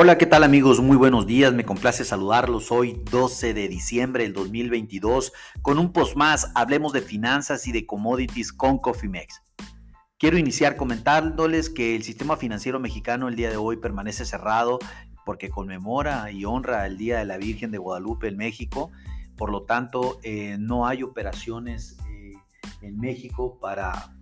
Hola, ¿qué tal amigos? Muy buenos días, me complace saludarlos hoy 12 de diciembre del 2022 con un post más, hablemos de finanzas y de commodities con Cofimex. Quiero iniciar comentándoles que el sistema financiero mexicano el día de hoy permanece cerrado porque conmemora y honra el Día de la Virgen de Guadalupe en México, por lo tanto eh, no hay operaciones eh, en México para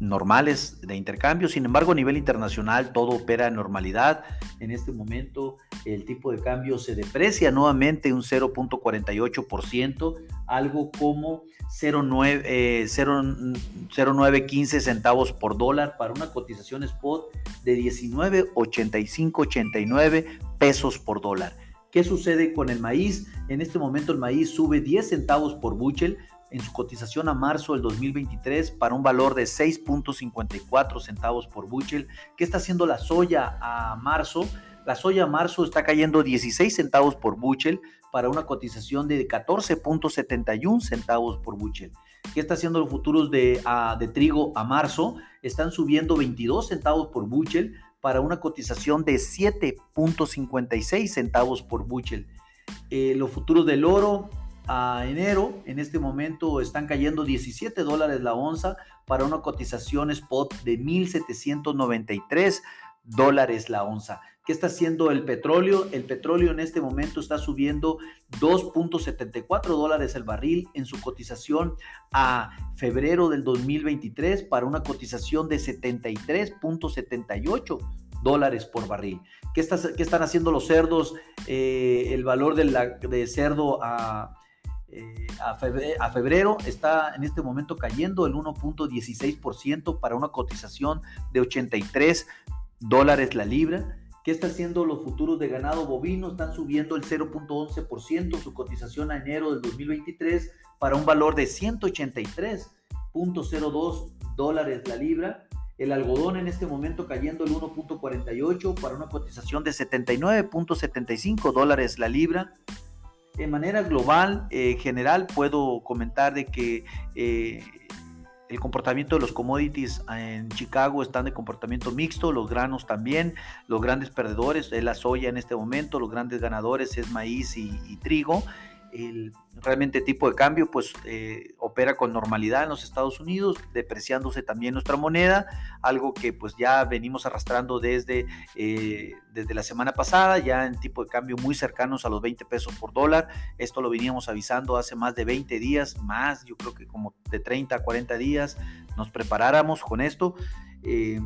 normales de intercambio. Sin embargo, a nivel internacional todo opera en normalidad. En este momento el tipo de cambio se deprecia nuevamente un 0.48%, algo como 0.915 eh, centavos por dólar para una cotización spot de 19.8589 pesos por dólar. ¿Qué sucede con el maíz? En este momento el maíz sube 10 centavos por buchel en su cotización a marzo del 2023 para un valor de 6.54 centavos por buchel. ¿Qué está haciendo la soya a marzo? La soya a marzo está cayendo 16 centavos por buchel para una cotización de 14.71 centavos por buchel. ¿Qué está haciendo los futuros de, de trigo a marzo? Están subiendo 22 centavos por buchel para una cotización de 7.56 centavos por buchel. Eh, los futuros del oro a enero, en este momento están cayendo 17 dólares la onza para una cotización spot de 1.793 dólares la onza. ¿Qué está haciendo el petróleo? El petróleo en este momento está subiendo 2.74 dólares el barril en su cotización a febrero del 2023 para una cotización de 73.78 dólares por barril. ¿Qué, están haciendo los cerdos? Eh, el valor de cerdo a eh, a, febrero, está en este momento cayendo el 1.16% para una cotización de 83 dólares la libra. ¿Qué está haciendo los futuros de ganado bovino? Están subiendo el 0.11% su cotización a enero del 2023 para un valor de 183.02 dólares la libra. El algodón en este momento cayendo el 1.48 para una cotización de 79.75 dólares la libra. De manera global, eh, general, puedo comentar de que eh, el comportamiento de los commodities en Chicago están de comportamiento mixto, los granos también, los grandes perdedores es la soya en este momento, los grandes ganadores es maíz y trigo el realmente tipo de cambio pues eh, opera con normalidad en los Estados Unidos, depreciándose también nuestra moneda, algo que pues ya venimos arrastrando desde, eh, desde la semana pasada, ya en tipo de cambio muy cercanos a los 20 pesos por dólar. Esto lo veníamos avisando hace más de 20 días, más yo creo que como de 30 a 40 días nos preparáramos con esto. Eh,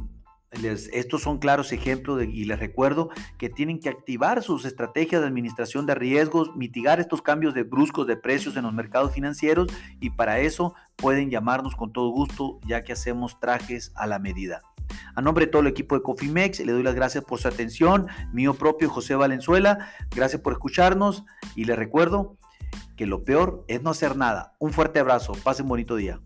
estos son claros ejemplos y les recuerdo que tienen que activar sus estrategias de administración de riesgos, mitigar estos cambios de bruscos de precios en los mercados financieros y para eso pueden llamarnos con todo gusto ya que hacemos trajes a la medida. A nombre de todo el equipo de Cofimex, le doy las gracias por su atención. Mío propio, José Valenzuela, gracias por escucharnos y les recuerdo que lo peor es no hacer nada. Un fuerte abrazo, pasen bonito día.